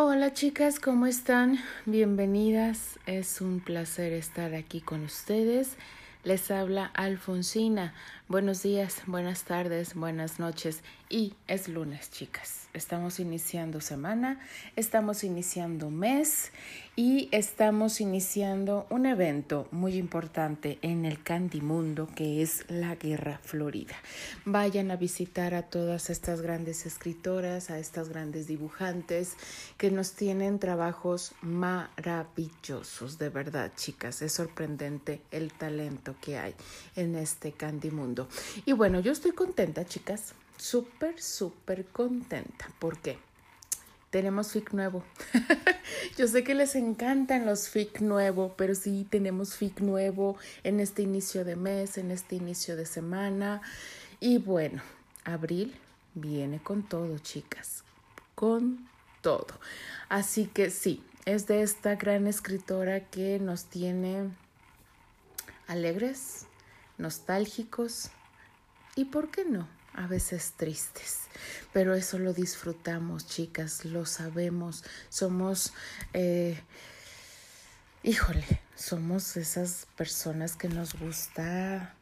Hola chicas, ¿cómo están? Bienvenidas. Es un placer estar aquí con ustedes. Les habla Alfonsina. Buenos días, buenas tardes, buenas noches. Y es lunes, chicas. Estamos iniciando semana, estamos iniciando mes y estamos iniciando un evento muy importante en el Candimundo que es la Guerra Florida. Vayan a visitar a todas estas grandes escritoras, a estas grandes dibujantes que nos tienen trabajos maravillosos, de verdad, chicas. Es sorprendente el talento que hay en este Candimundo. Y bueno, yo estoy contenta, chicas súper, súper contenta. ¿Por qué? Tenemos FIC nuevo. Yo sé que les encantan los FIC nuevo, pero sí tenemos FIC nuevo en este inicio de mes, en este inicio de semana. Y bueno, abril viene con todo, chicas, con todo. Así que sí, es de esta gran escritora que nos tiene alegres, nostálgicos y, ¿por qué no? a veces tristes, pero eso lo disfrutamos, chicas, lo sabemos, somos, eh, híjole, somos esas personas que nos gusta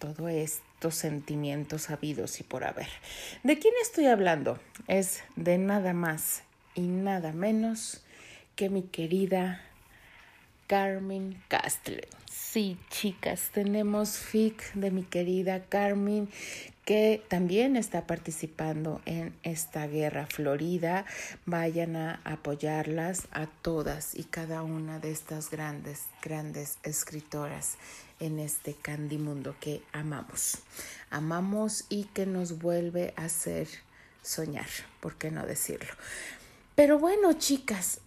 todo estos sentimientos habidos y por haber. ¿De quién estoy hablando? Es de nada más y nada menos que mi querida Carmen Castle. Sí, chicas, tenemos fic de mi querida Carmen que también está participando en esta guerra florida. Vayan a apoyarlas a todas y cada una de estas grandes, grandes escritoras en este candimundo que amamos. Amamos y que nos vuelve a hacer soñar, ¿por qué no decirlo? Pero bueno, chicas,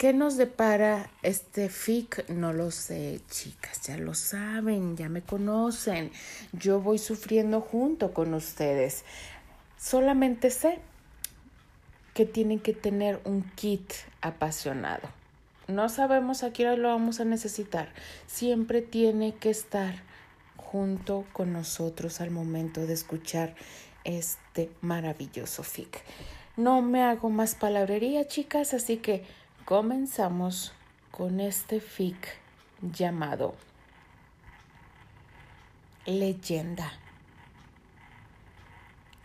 ¿Qué nos depara este FIC? No lo sé, chicas, ya lo saben, ya me conocen. Yo voy sufriendo junto con ustedes. Solamente sé que tienen que tener un kit apasionado. No sabemos a qué hora lo vamos a necesitar. Siempre tiene que estar junto con nosotros al momento de escuchar este maravilloso FIC. No me hago más palabrería, chicas, así que comenzamos con este fic llamado Leyenda.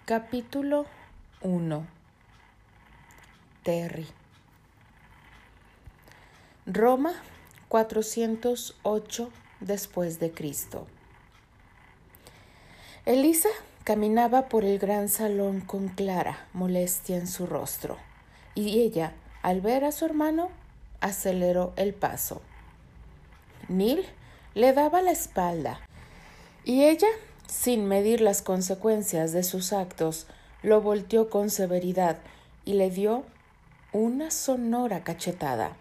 Capítulo 1. Terry. Roma, 408 después de Cristo. Elisa caminaba por el gran salón con clara molestia en su rostro, y ella al ver a su hermano, aceleró el paso. Neil le daba la espalda y ella, sin medir las consecuencias de sus actos, lo volteó con severidad y le dio una sonora cachetada.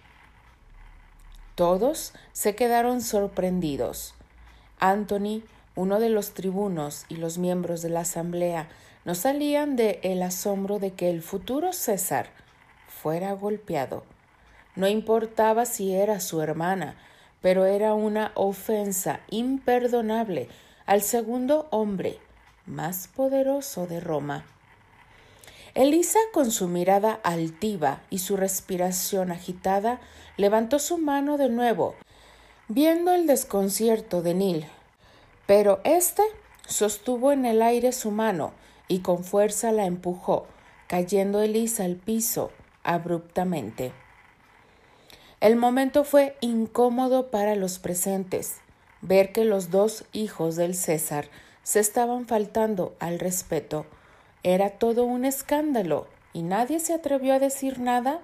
Todos se quedaron sorprendidos. Anthony, uno de los tribunos y los miembros de la asamblea no salían de el asombro de que el futuro César fuera golpeado. No importaba si era su hermana, pero era una ofensa imperdonable al segundo hombre más poderoso de Roma. Elisa, con su mirada altiva y su respiración agitada, levantó su mano de nuevo, viendo el desconcierto de Nil. Pero éste sostuvo en el aire su mano y con fuerza la empujó, cayendo Elisa al piso abruptamente. El momento fue incómodo para los presentes. Ver que los dos hijos del César se estaban faltando al respeto era todo un escándalo y nadie se atrevió a decir nada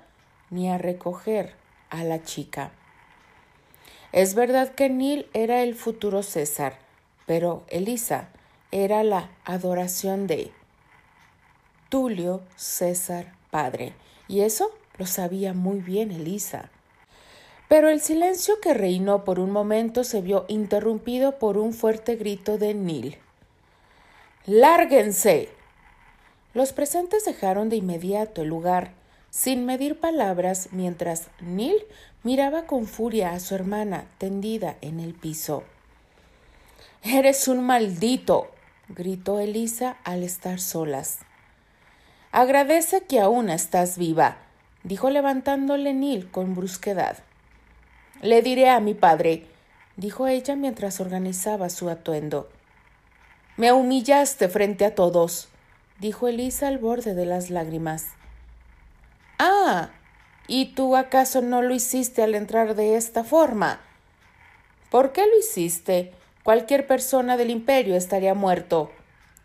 ni a recoger a la chica. Es verdad que Neil era el futuro César, pero Elisa era la adoración de Tulio César Padre, y eso lo sabía muy bien Elisa. Pero el silencio que reinó por un momento se vio interrumpido por un fuerte grito de Neil. ¡Lárguense! Los presentes dejaron de inmediato el lugar, sin medir palabras, mientras Neil miraba con furia a su hermana tendida en el piso. Eres un maldito, gritó Elisa al estar solas. Agradece que aún estás viva. dijo levantándole Neil con brusquedad. Le diré a mi padre, dijo ella mientras organizaba su atuendo. Me humillaste frente a todos, dijo Elisa al borde de las lágrimas. Ah, ¿y tú acaso no lo hiciste al entrar de esta forma? ¿Por qué lo hiciste? Cualquier persona del imperio estaría muerto.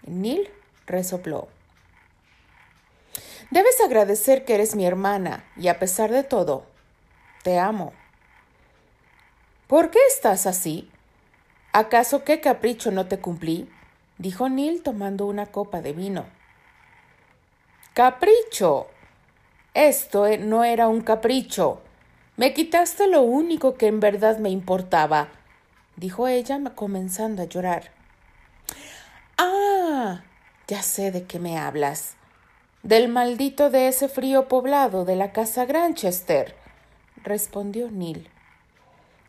Neil resopló. Debes agradecer que eres mi hermana y a pesar de todo, te amo. ¿Por qué estás así? ¿Acaso qué capricho no te cumplí? dijo Neil tomando una copa de vino. Capricho. Esto eh, no era un capricho. Me quitaste lo único que en verdad me importaba, dijo ella comenzando a llorar. Ah, ya sé de qué me hablas. Del maldito de ese frío poblado de la casa Granchester, respondió Neil.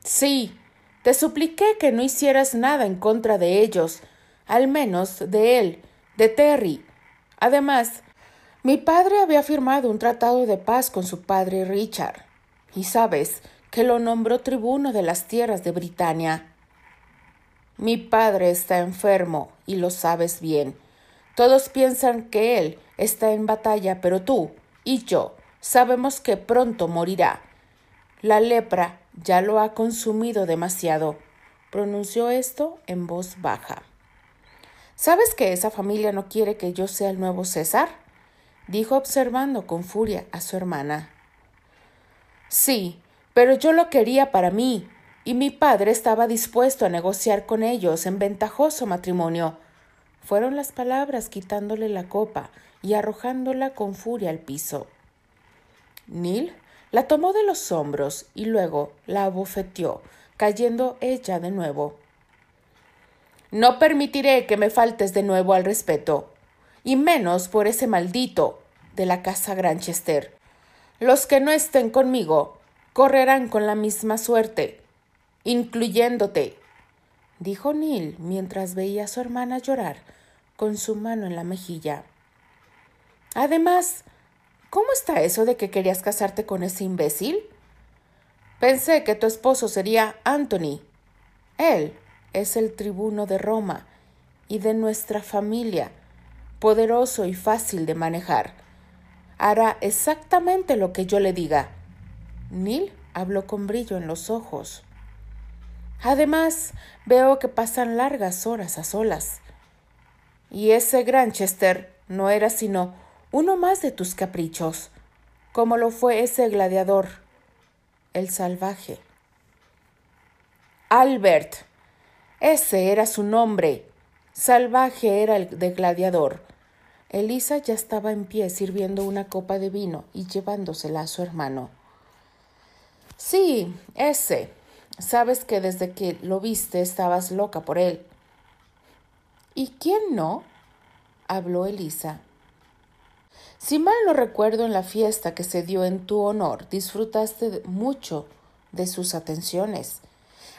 Sí, te supliqué que no hicieras nada en contra de ellos, al menos de él, de Terry. Además, mi padre había firmado un tratado de paz con su padre Richard, y sabes que lo nombró tribuno de las tierras de Britania. Mi padre está enfermo, y lo sabes bien. Todos piensan que él está en batalla, pero tú y yo sabemos que pronto morirá. La lepra ya lo ha consumido demasiado. Pronunció esto en voz baja. ¿Sabes que esa familia no quiere que yo sea el nuevo César? dijo observando con furia a su hermana. Sí, pero yo lo quería para mí, y mi padre estaba dispuesto a negociar con ellos en ventajoso matrimonio. Fueron las palabras quitándole la copa y arrojándola con furia al piso. Neil la tomó de los hombros y luego la abofeteó, cayendo ella de nuevo. No permitiré que me faltes de nuevo al respeto, y menos por ese maldito de la casa Granchester. Los que no estén conmigo correrán con la misma suerte, incluyéndote, dijo Neil mientras veía a su hermana llorar con su mano en la mejilla. Además, ¿cómo está eso de que querías casarte con ese imbécil? Pensé que tu esposo sería Anthony. Él es el tribuno de Roma y de nuestra familia, poderoso y fácil de manejar. Hará exactamente lo que yo le diga. Neil habló con brillo en los ojos. Además, veo que pasan largas horas a solas. Y ese Granchester no era sino uno más de tus caprichos, como lo fue ese gladiador, el salvaje. Albert, ese era su nombre. Salvaje era el de gladiador. Elisa ya estaba en pie sirviendo una copa de vino y llevándosela a su hermano. Sí, ese. Sabes que desde que lo viste estabas loca por él. ¿Y quién no? habló Elisa. Si mal no recuerdo en la fiesta que se dio en tu honor, disfrutaste mucho de sus atenciones.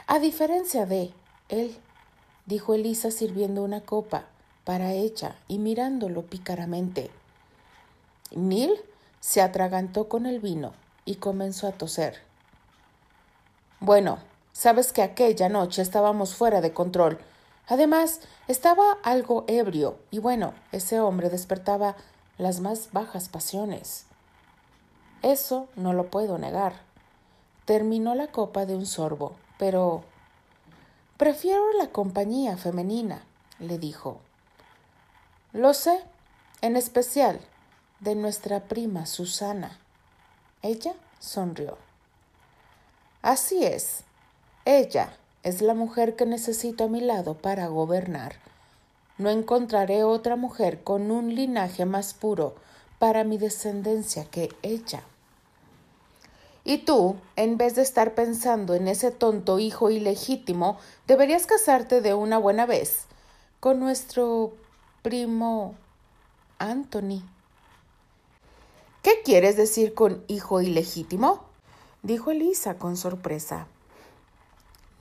A diferencia de él, dijo Elisa sirviendo una copa para ella y mirándolo pícaramente. Neil se atragantó con el vino y comenzó a toser. Bueno, sabes que aquella noche estábamos fuera de control Además, estaba algo ebrio y bueno, ese hombre despertaba las más bajas pasiones. Eso no lo puedo negar. Terminó la copa de un sorbo, pero prefiero la compañía femenina, le dijo. Lo sé, en especial de nuestra prima Susana. Ella sonrió. Así es, ella es la mujer que necesito a mi lado para gobernar. No encontraré otra mujer con un linaje más puro para mi descendencia que ella. Y tú, en vez de estar pensando en ese tonto hijo ilegítimo, deberías casarte de una buena vez con nuestro primo Anthony. ¿Qué quieres decir con hijo ilegítimo? dijo Elisa con sorpresa.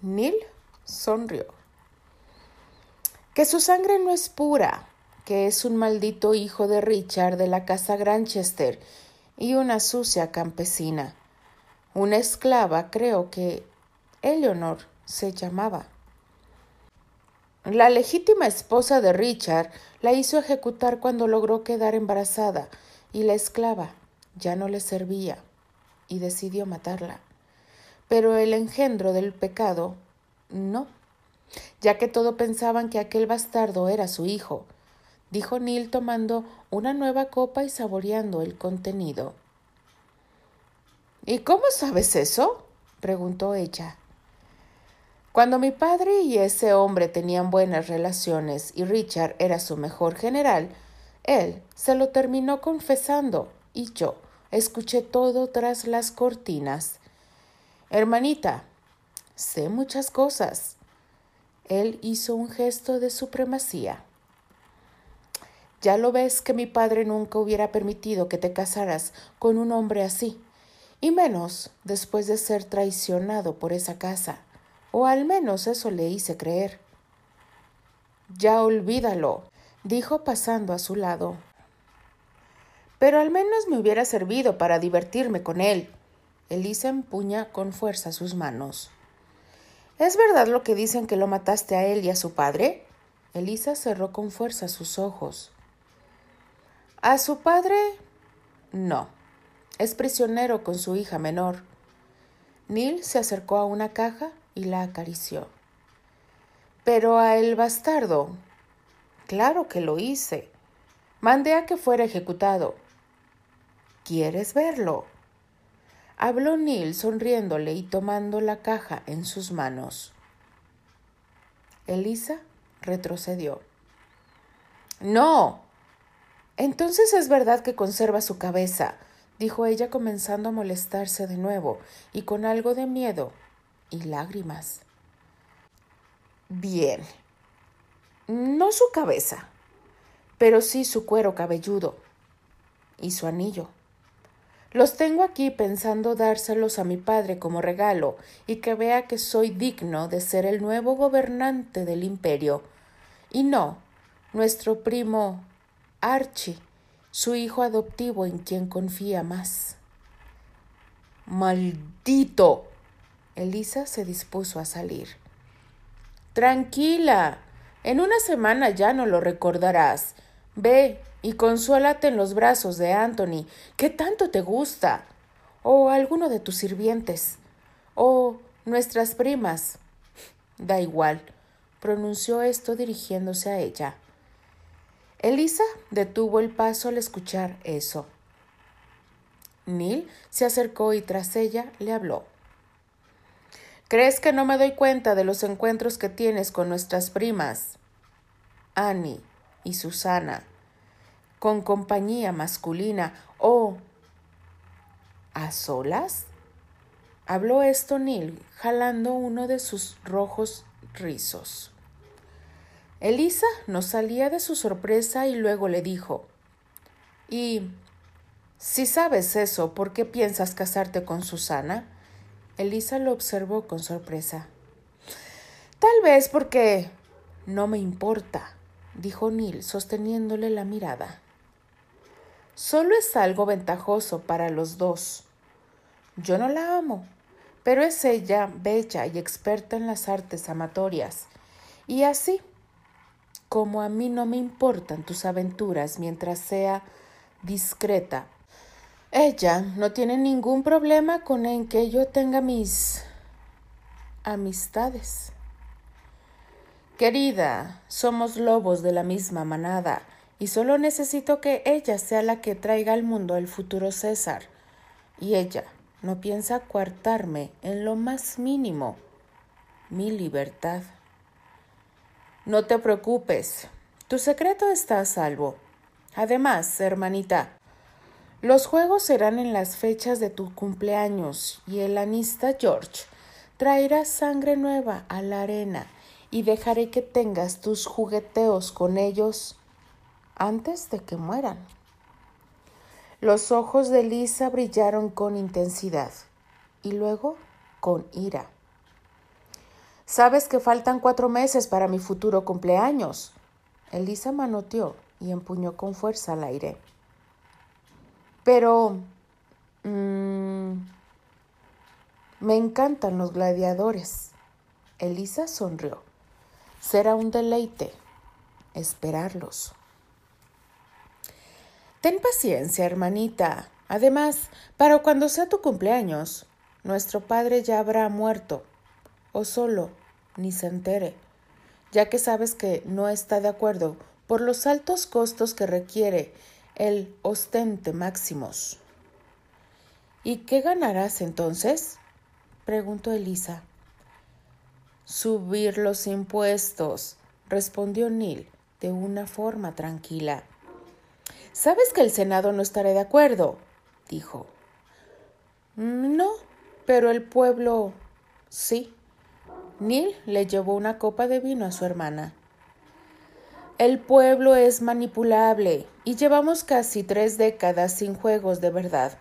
Neil sonrió. Que su sangre no es pura, que es un maldito hijo de Richard de la casa Granchester y una sucia campesina. Una esclava, creo que Eleonor se llamaba. La legítima esposa de Richard la hizo ejecutar cuando logró quedar embarazada y la esclava ya no le servía y decidió matarla. Pero el engendro del pecado no, ya que todo pensaban que aquel bastardo era su hijo, dijo Neil tomando una nueva copa y saboreando el contenido. ¿Y cómo sabes eso? preguntó ella. Cuando mi padre y ese hombre tenían buenas relaciones y Richard era su mejor general, él se lo terminó confesando y yo escuché todo tras las cortinas. Hermanita, sé muchas cosas. Él hizo un gesto de supremacía. Ya lo ves que mi padre nunca hubiera permitido que te casaras con un hombre así, y menos después de ser traicionado por esa casa, o al menos eso le hice creer. Ya olvídalo, dijo pasando a su lado. Pero al menos me hubiera servido para divertirme con él. Elisa empuña con fuerza sus manos. ¿Es verdad lo que dicen que lo mataste a él y a su padre? Elisa cerró con fuerza sus ojos. A su padre, no. Es prisionero con su hija menor. Neil se acercó a una caja y la acarició. Pero a el bastardo. Claro que lo hice. Mandé a que fuera ejecutado. ¿Quieres verlo? Habló Neil sonriéndole y tomando la caja en sus manos. Elisa retrocedió. No, entonces es verdad que conserva su cabeza, dijo ella comenzando a molestarse de nuevo y con algo de miedo y lágrimas. Bien. No su cabeza, pero sí su cuero cabelludo y su anillo. Los tengo aquí pensando dárselos a mi padre como regalo y que vea que soy digno de ser el nuevo gobernante del imperio, y no nuestro primo Archie, su hijo adoptivo en quien confía más. Maldito. Elisa se dispuso a salir. Tranquila. En una semana ya no lo recordarás. Ve y consuélate en los brazos de Anthony, que tanto te gusta. O alguno de tus sirvientes. O nuestras primas. Da igual, pronunció esto dirigiéndose a ella. Elisa detuvo el paso al escuchar eso. Neil se acercó y tras ella le habló. ¿Crees que no me doy cuenta de los encuentros que tienes con nuestras primas? Annie y Susana, con compañía masculina o a solas? Habló esto Neil, jalando uno de sus rojos rizos. Elisa no salía de su sorpresa y luego le dijo ¿Y si sabes eso, por qué piensas casarte con Susana? Elisa lo observó con sorpresa. Tal vez porque no me importa, dijo Neil, sosteniéndole la mirada. Solo es algo ventajoso para los dos. Yo no la amo, pero es ella bella y experta en las artes amatorias, y así como a mí no me importan tus aventuras mientras sea discreta. Ella no tiene ningún problema con en que yo tenga mis amistades. Querida, somos lobos de la misma manada y solo necesito que ella sea la que traiga al mundo el futuro César. Y ella no piensa coartarme en lo más mínimo mi libertad. No te preocupes, tu secreto está a salvo. Además, hermanita, los juegos serán en las fechas de tu cumpleaños y el anista George traerá sangre nueva a la arena y dejaré que tengas tus jugueteos con ellos antes de que mueran. Los ojos de Lisa brillaron con intensidad y luego con ira. Sabes que faltan cuatro meses para mi futuro cumpleaños. Elisa manoteó y empuñó con fuerza al aire. Pero... Mm, me encantan los gladiadores. Elisa sonrió. Será un deleite esperarlos. Ten paciencia, hermanita. Además, para cuando sea tu cumpleaños, nuestro padre ya habrá muerto, o solo, ni se entere, ya que sabes que no está de acuerdo por los altos costos que requiere el ostente máximos. ¿Y qué ganarás entonces? preguntó Elisa. Subir los impuestos, respondió Neil de una forma tranquila. Sabes que el Senado no estará de acuerdo, dijo. No, pero el pueblo sí. Neil le llevó una copa de vino a su hermana. El pueblo es manipulable y llevamos casi tres décadas sin juegos de verdad.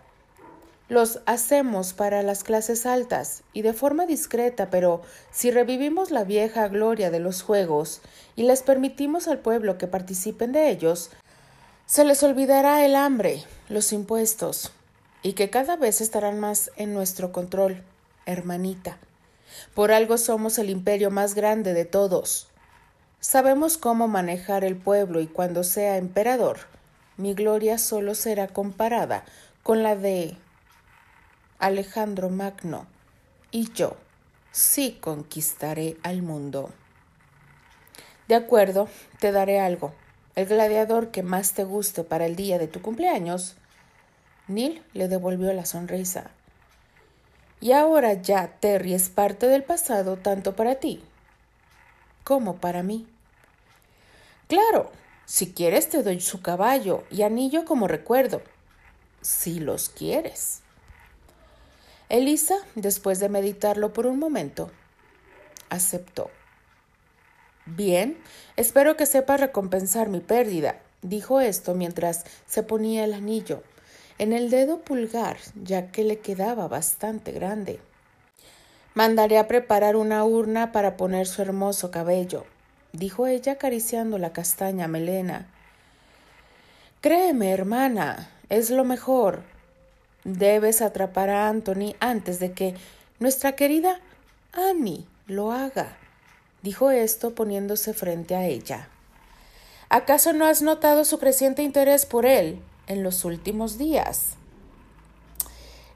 Los hacemos para las clases altas y de forma discreta, pero si revivimos la vieja gloria de los juegos y les permitimos al pueblo que participen de ellos, se les olvidará el hambre, los impuestos, y que cada vez estarán más en nuestro control, hermanita. Por algo somos el imperio más grande de todos. Sabemos cómo manejar el pueblo y cuando sea emperador, mi gloria solo será comparada con la de Alejandro Magno, y yo sí conquistaré al mundo. De acuerdo, te daré algo. El gladiador que más te guste para el día de tu cumpleaños. Neil le devolvió la sonrisa. Y ahora ya Terry es parte del pasado tanto para ti como para mí. Claro, si quieres te doy su caballo y anillo como recuerdo, si los quieres. Elisa, después de meditarlo por un momento, aceptó. Bien, espero que sepa recompensar mi pérdida, dijo esto mientras se ponía el anillo en el dedo pulgar, ya que le quedaba bastante grande. Mandaré a preparar una urna para poner su hermoso cabello, dijo ella acariciando la castaña melena. Créeme, hermana, es lo mejor. Debes atrapar a Anthony antes de que nuestra querida Annie lo haga, dijo esto poniéndose frente a ella. ¿Acaso no has notado su creciente interés por él en los últimos días?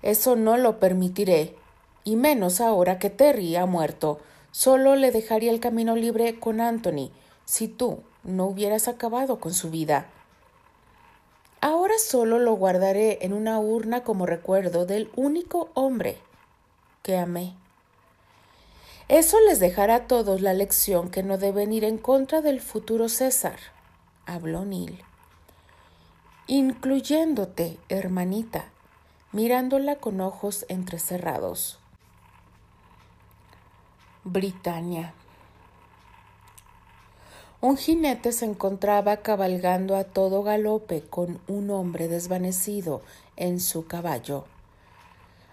Eso no lo permitiré, y menos ahora que Terry ha muerto. Solo le dejaría el camino libre con Anthony si tú no hubieras acabado con su vida. Ahora solo lo guardaré en una urna como recuerdo del único hombre que amé. Eso les dejará a todos la lección que no deben ir en contra del futuro César, habló Neil. Incluyéndote, hermanita, mirándola con ojos entrecerrados. Britania. Un jinete se encontraba cabalgando a todo galope con un hombre desvanecido en su caballo.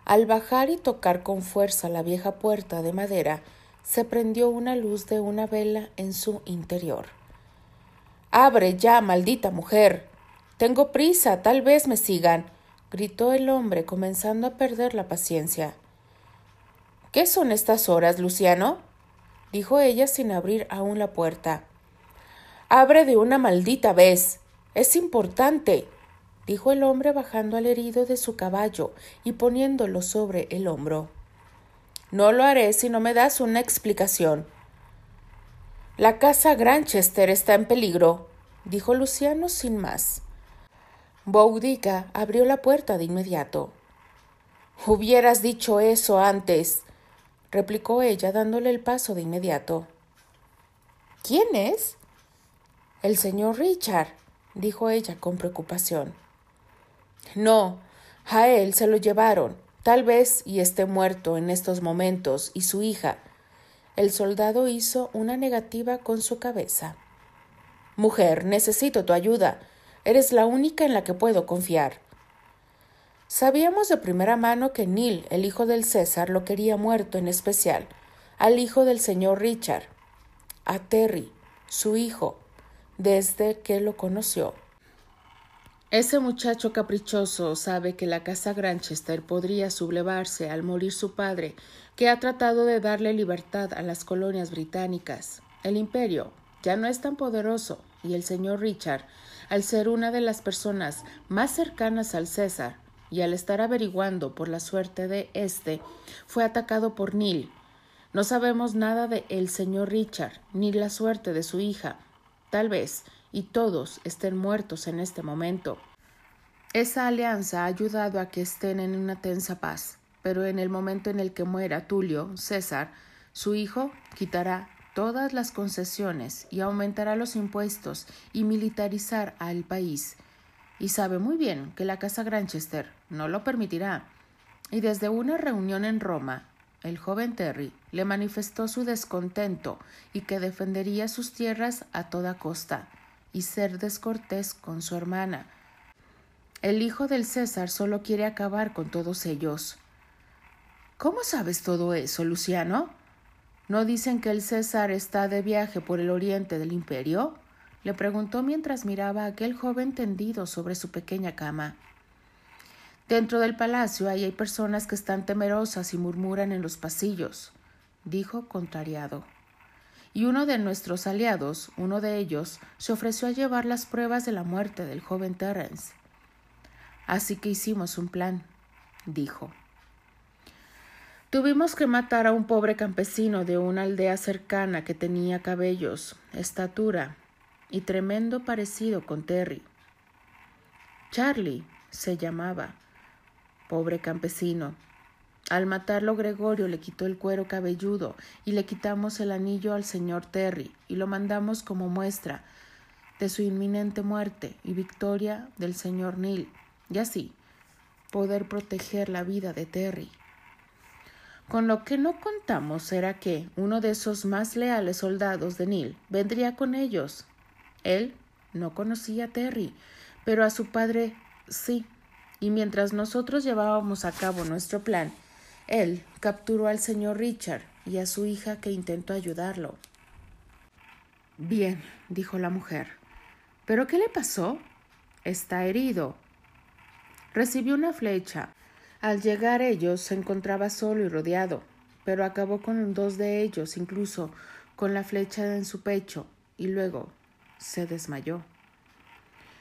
Al bajar y tocar con fuerza la vieja puerta de madera, se prendió una luz de una vela en su interior. Abre ya, maldita mujer. Tengo prisa, tal vez me sigan, gritó el hombre, comenzando a perder la paciencia. ¿Qué son estas horas, Luciano? dijo ella sin abrir aún la puerta. Abre de una maldita vez. Es importante, dijo el hombre bajando al herido de su caballo y poniéndolo sobre el hombro. No lo haré si no me das una explicación. La casa Granchester está en peligro, dijo Luciano sin más. Boudica abrió la puerta de inmediato. Hubieras dicho eso antes, replicó ella dándole el paso de inmediato. ¿Quién es? El señor Richard, dijo ella con preocupación. No, a él se lo llevaron, tal vez y esté muerto en estos momentos, y su hija. El soldado hizo una negativa con su cabeza. Mujer, necesito tu ayuda. Eres la única en la que puedo confiar. Sabíamos de primera mano que Neil, el hijo del César, lo quería muerto en especial, al hijo del señor Richard, a Terry, su hijo, desde que lo conoció. Ese muchacho caprichoso sabe que la casa Granchester podría sublevarse al morir su padre, que ha tratado de darle libertad a las colonias británicas. El imperio ya no es tan poderoso y el señor Richard, al ser una de las personas más cercanas al César y al estar averiguando por la suerte de éste, fue atacado por Neil. No sabemos nada de el señor Richard ni la suerte de su hija. Tal vez y todos estén muertos en este momento. Esa alianza ha ayudado a que estén en una tensa paz, pero en el momento en el que muera Tulio César, su hijo quitará todas las concesiones y aumentará los impuestos y militarizar al país. Y sabe muy bien que la Casa Granchester no lo permitirá. Y desde una reunión en Roma, el joven Terry le manifestó su descontento y que defendería sus tierras a toda costa y ser descortés con su hermana. El hijo del César solo quiere acabar con todos ellos. ¿Cómo sabes todo eso, Luciano? ¿No dicen que el César está de viaje por el oriente del imperio? le preguntó mientras miraba a aquel joven tendido sobre su pequeña cama. Dentro del palacio hay personas que están temerosas y murmuran en los pasillos, dijo contrariado y uno de nuestros aliados, uno de ellos, se ofreció a llevar las pruebas de la muerte del joven Terence. Así que hicimos un plan, dijo. Tuvimos que matar a un pobre campesino de una aldea cercana que tenía cabellos, estatura y tremendo parecido con Terry. Charlie se llamaba. Pobre campesino, al matarlo Gregorio le quitó el cuero cabelludo y le quitamos el anillo al señor Terry y lo mandamos como muestra de su inminente muerte y victoria del señor Neil, y así poder proteger la vida de Terry. Con lo que no contamos era que uno de esos más leales soldados de Neil vendría con ellos. Él no conocía a Terry, pero a su padre sí, y mientras nosotros llevábamos a cabo nuestro plan, él capturó al señor Richard y a su hija que intentó ayudarlo. Bien, dijo la mujer. ¿Pero qué le pasó? Está herido. Recibió una flecha. Al llegar ellos se encontraba solo y rodeado, pero acabó con dos de ellos, incluso con la flecha en su pecho, y luego se desmayó.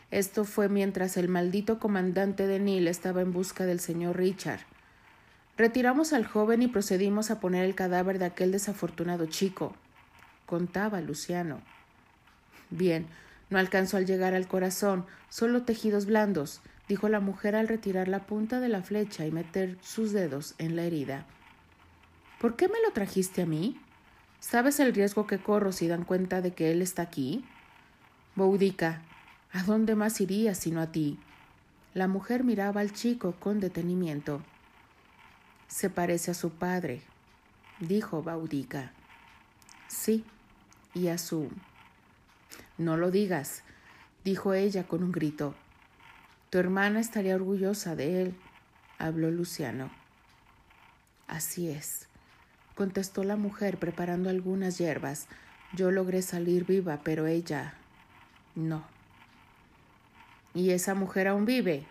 Esto fue mientras el maldito comandante de Neil estaba en busca del señor Richard. Retiramos al joven y procedimos a poner el cadáver de aquel desafortunado chico, contaba Luciano. Bien, no alcanzó al llegar al corazón, solo tejidos blandos, dijo la mujer al retirar la punta de la flecha y meter sus dedos en la herida. ¿Por qué me lo trajiste a mí? ¿Sabes el riesgo que corro si dan cuenta de que él está aquí? Boudica, ¿a dónde más iría sino a ti? La mujer miraba al chico con detenimiento. Se parece a su padre, dijo Baudica. Sí, y a su... No lo digas, dijo ella con un grito. Tu hermana estaría orgullosa de él, habló Luciano. Así es, contestó la mujer preparando algunas hierbas. Yo logré salir viva, pero ella no. ¿Y esa mujer aún vive?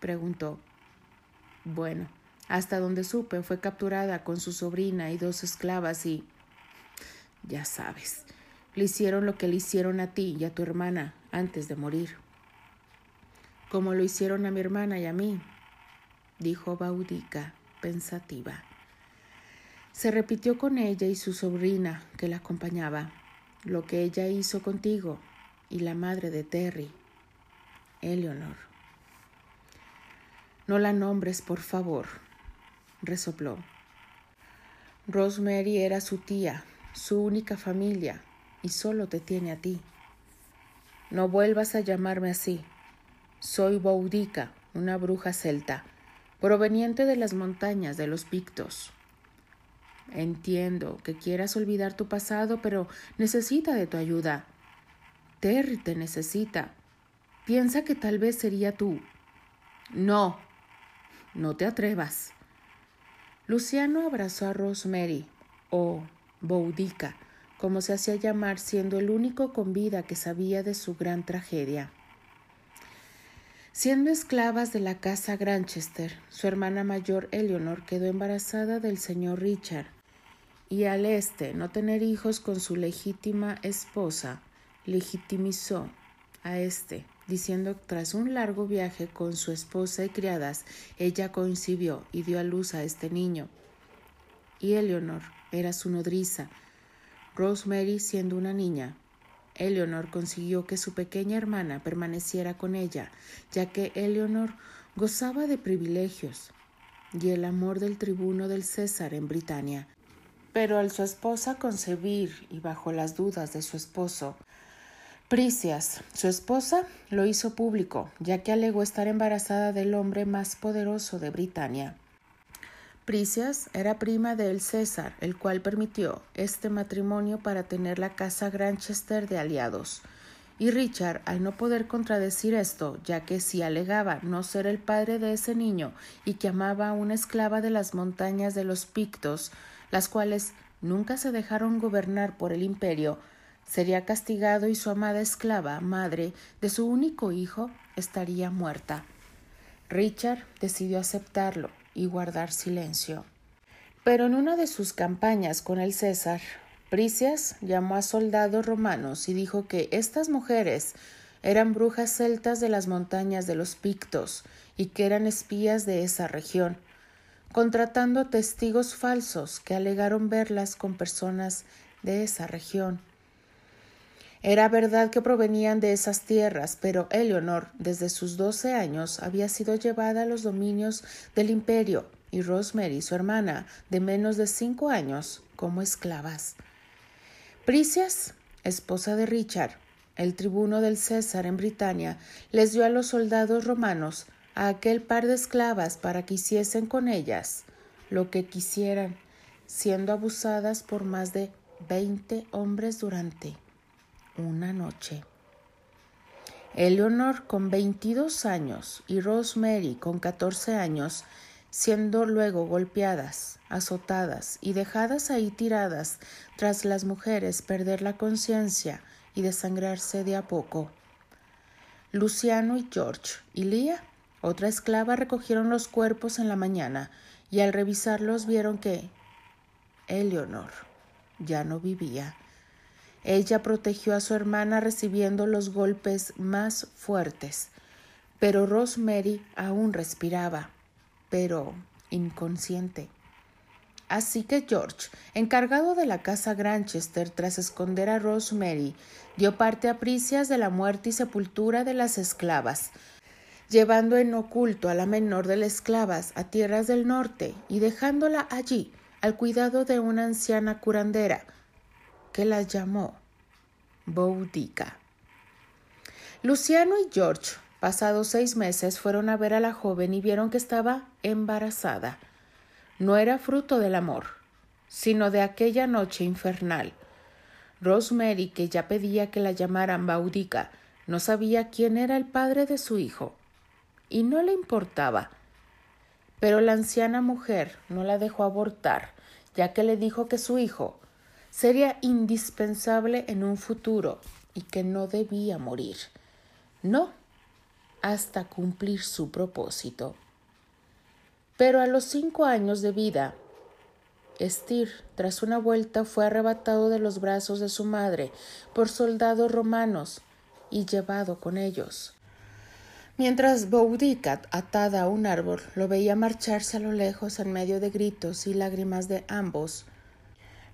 preguntó. Bueno, hasta donde supe, fue capturada con su sobrina y dos esclavas y... Ya sabes, le hicieron lo que le hicieron a ti y a tu hermana antes de morir. Como lo hicieron a mi hermana y a mí, dijo Baudica, pensativa. Se repitió con ella y su sobrina que la acompañaba, lo que ella hizo contigo y la madre de Terry, Eleonor. No la nombres, por favor, resopló. Rosemary era su tía, su única familia, y solo te tiene a ti. No vuelvas a llamarme así. Soy Boudica, una bruja celta, proveniente de las montañas de los Pictos. Entiendo que quieras olvidar tu pasado, pero necesita de tu ayuda. Terry te necesita. Piensa que tal vez sería tú. No, no te atrevas. Luciano abrazó a Rosemary, o Boudica, como se hacía llamar, siendo el único con vida que sabía de su gran tragedia. Siendo esclavas de la casa Granchester, su hermana mayor Eleanor quedó embarazada del señor Richard, y al este no tener hijos con su legítima esposa, legitimizó a este, diciendo tras un largo viaje con su esposa y criadas, ella concibió y dio a luz a este niño. Y Eleanor era su nodriza, Rosemary siendo una niña. Eleanor consiguió que su pequeña hermana permaneciera con ella, ya que Eleanor gozaba de privilegios y el amor del tribuno del César en Britania. Pero al su esposa concebir y bajo las dudas de su esposo, Pricias, su esposa, lo hizo público, ya que alegó estar embarazada del hombre más poderoso de Britania. Pricias era prima de el César, el cual permitió este matrimonio para tener la casa Granchester de aliados. Y Richard, al no poder contradecir esto, ya que si alegaba no ser el padre de ese niño y que amaba a una esclava de las montañas de los Pictos, las cuales nunca se dejaron gobernar por el imperio, sería castigado y su amada esclava, madre de su único hijo, estaría muerta. Richard decidió aceptarlo y guardar silencio. Pero en una de sus campañas con el César, Pricias llamó a soldados romanos y dijo que estas mujeres eran brujas celtas de las montañas de los Pictos y que eran espías de esa región, contratando testigos falsos que alegaron verlas con personas de esa región. Era verdad que provenían de esas tierras, pero Eleonor, desde sus doce años, había sido llevada a los dominios del imperio, y Rosemary, su hermana, de menos de cinco años, como esclavas. Pricias, esposa de Richard, el tribuno del César en Britania, les dio a los soldados romanos a aquel par de esclavas para que hiciesen con ellas lo que quisieran, siendo abusadas por más de veinte hombres durante una noche. Eleanor con 22 años y Rosemary con 14 años, siendo luego golpeadas, azotadas y dejadas ahí tiradas tras las mujeres perder la conciencia y desangrarse de a poco. Luciano y George y Leah otra esclava recogieron los cuerpos en la mañana y al revisarlos vieron que Eleonor ya no vivía. Ella protegió a su hermana recibiendo los golpes más fuertes, pero Rosemary aún respiraba, pero inconsciente. Así que George, encargado de la casa Granchester tras esconder a Rosemary, dio parte a Pricias de la muerte y sepultura de las esclavas, llevando en oculto a la menor de las esclavas a tierras del norte y dejándola allí al cuidado de una anciana curandera que las llamó Boudica. Luciano y George, pasados seis meses, fueron a ver a la joven y vieron que estaba embarazada. No era fruto del amor, sino de aquella noche infernal. Rosemary, que ya pedía que la llamaran Boudica, no sabía quién era el padre de su hijo y no le importaba. Pero la anciana mujer no la dejó abortar, ya que le dijo que su hijo sería indispensable en un futuro y que no debía morir. No, hasta cumplir su propósito. Pero a los cinco años de vida, Estir, tras una vuelta, fue arrebatado de los brazos de su madre por soldados romanos y llevado con ellos. Mientras Boudica, atada a un árbol, lo veía marcharse a lo lejos en medio de gritos y lágrimas de ambos,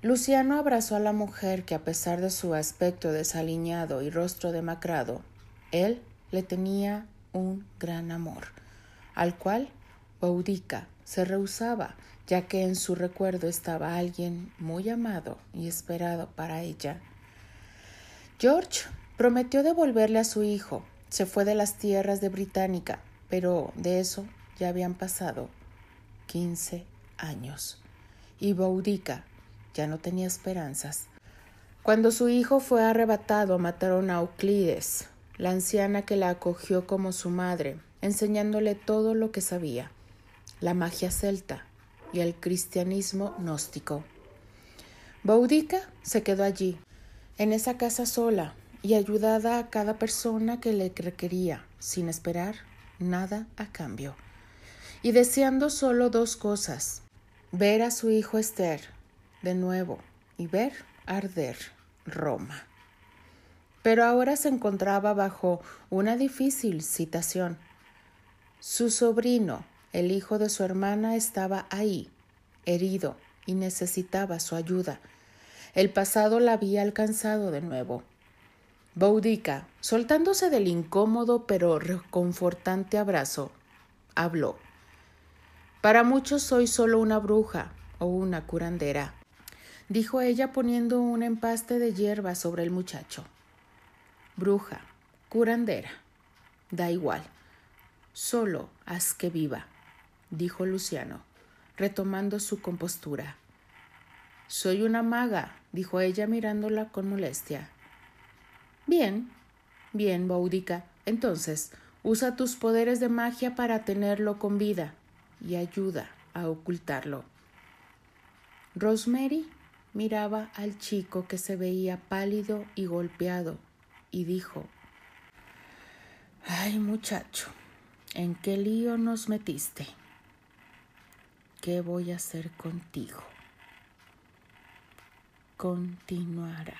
Luciano abrazó a la mujer que, a pesar de su aspecto desaliñado y rostro demacrado, él le tenía un gran amor, al cual Boudica se rehusaba, ya que en su recuerdo estaba alguien muy amado y esperado para ella. George prometió devolverle a su hijo, se fue de las tierras de Británica, pero de eso ya habían pasado quince años. Y Boudica ya no tenía esperanzas. Cuando su hijo fue arrebatado, mataron a Euclides, la anciana que la acogió como su madre, enseñándole todo lo que sabía, la magia celta y el cristianismo gnóstico. Boudica se quedó allí, en esa casa sola, y ayudada a cada persona que le requería, sin esperar nada a cambio, y deseando solo dos cosas, ver a su hijo Esther de nuevo y ver arder Roma. Pero ahora se encontraba bajo una difícil citación. Su sobrino, el hijo de su hermana, estaba ahí, herido, y necesitaba su ayuda. El pasado la había alcanzado de nuevo. Boudica, soltándose del incómodo pero reconfortante abrazo, habló. Para muchos soy solo una bruja o una curandera, dijo ella poniendo un empaste de hierba sobre el muchacho. Bruja, curandera, da igual, solo haz que viva, dijo Luciano, retomando su compostura. Soy una maga, dijo ella mirándola con molestia. Bien, bien, Boudica. Entonces, usa tus poderes de magia para tenerlo con vida y ayuda a ocultarlo. Rosemary miraba al chico que se veía pálido y golpeado y dijo Ay, muchacho, ¿en qué lío nos metiste? ¿Qué voy a hacer contigo? Continuará.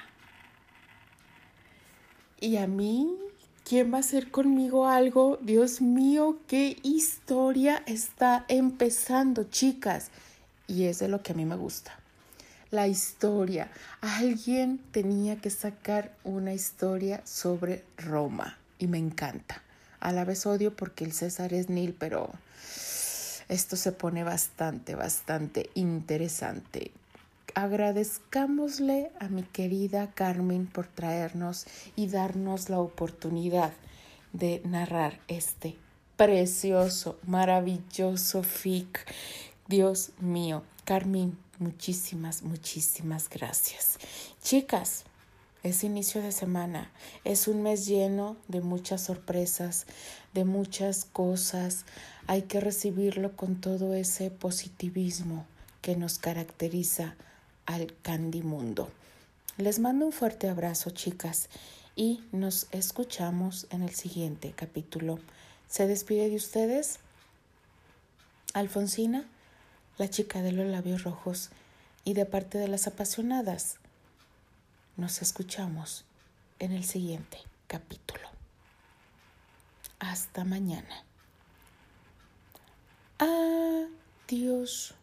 Y a mí, ¿quién va a hacer conmigo algo? Dios mío, qué historia está empezando, chicas. Y es de lo que a mí me gusta. La historia. Alguien tenía que sacar una historia sobre Roma. Y me encanta. A la vez odio porque el César es Nil, pero esto se pone bastante, bastante interesante agradezcámosle a mi querida Carmen por traernos y darnos la oportunidad de narrar este precioso, maravilloso fic. Dios mío, Carmen, muchísimas, muchísimas gracias. Chicas, es inicio de semana, es un mes lleno de muchas sorpresas, de muchas cosas. Hay que recibirlo con todo ese positivismo que nos caracteriza al Candy Mundo. Les mando un fuerte abrazo, chicas, y nos escuchamos en el siguiente capítulo. Se despide de ustedes Alfonsina, la chica de los labios rojos, y de parte de las apasionadas. Nos escuchamos en el siguiente capítulo. Hasta mañana. Adiós.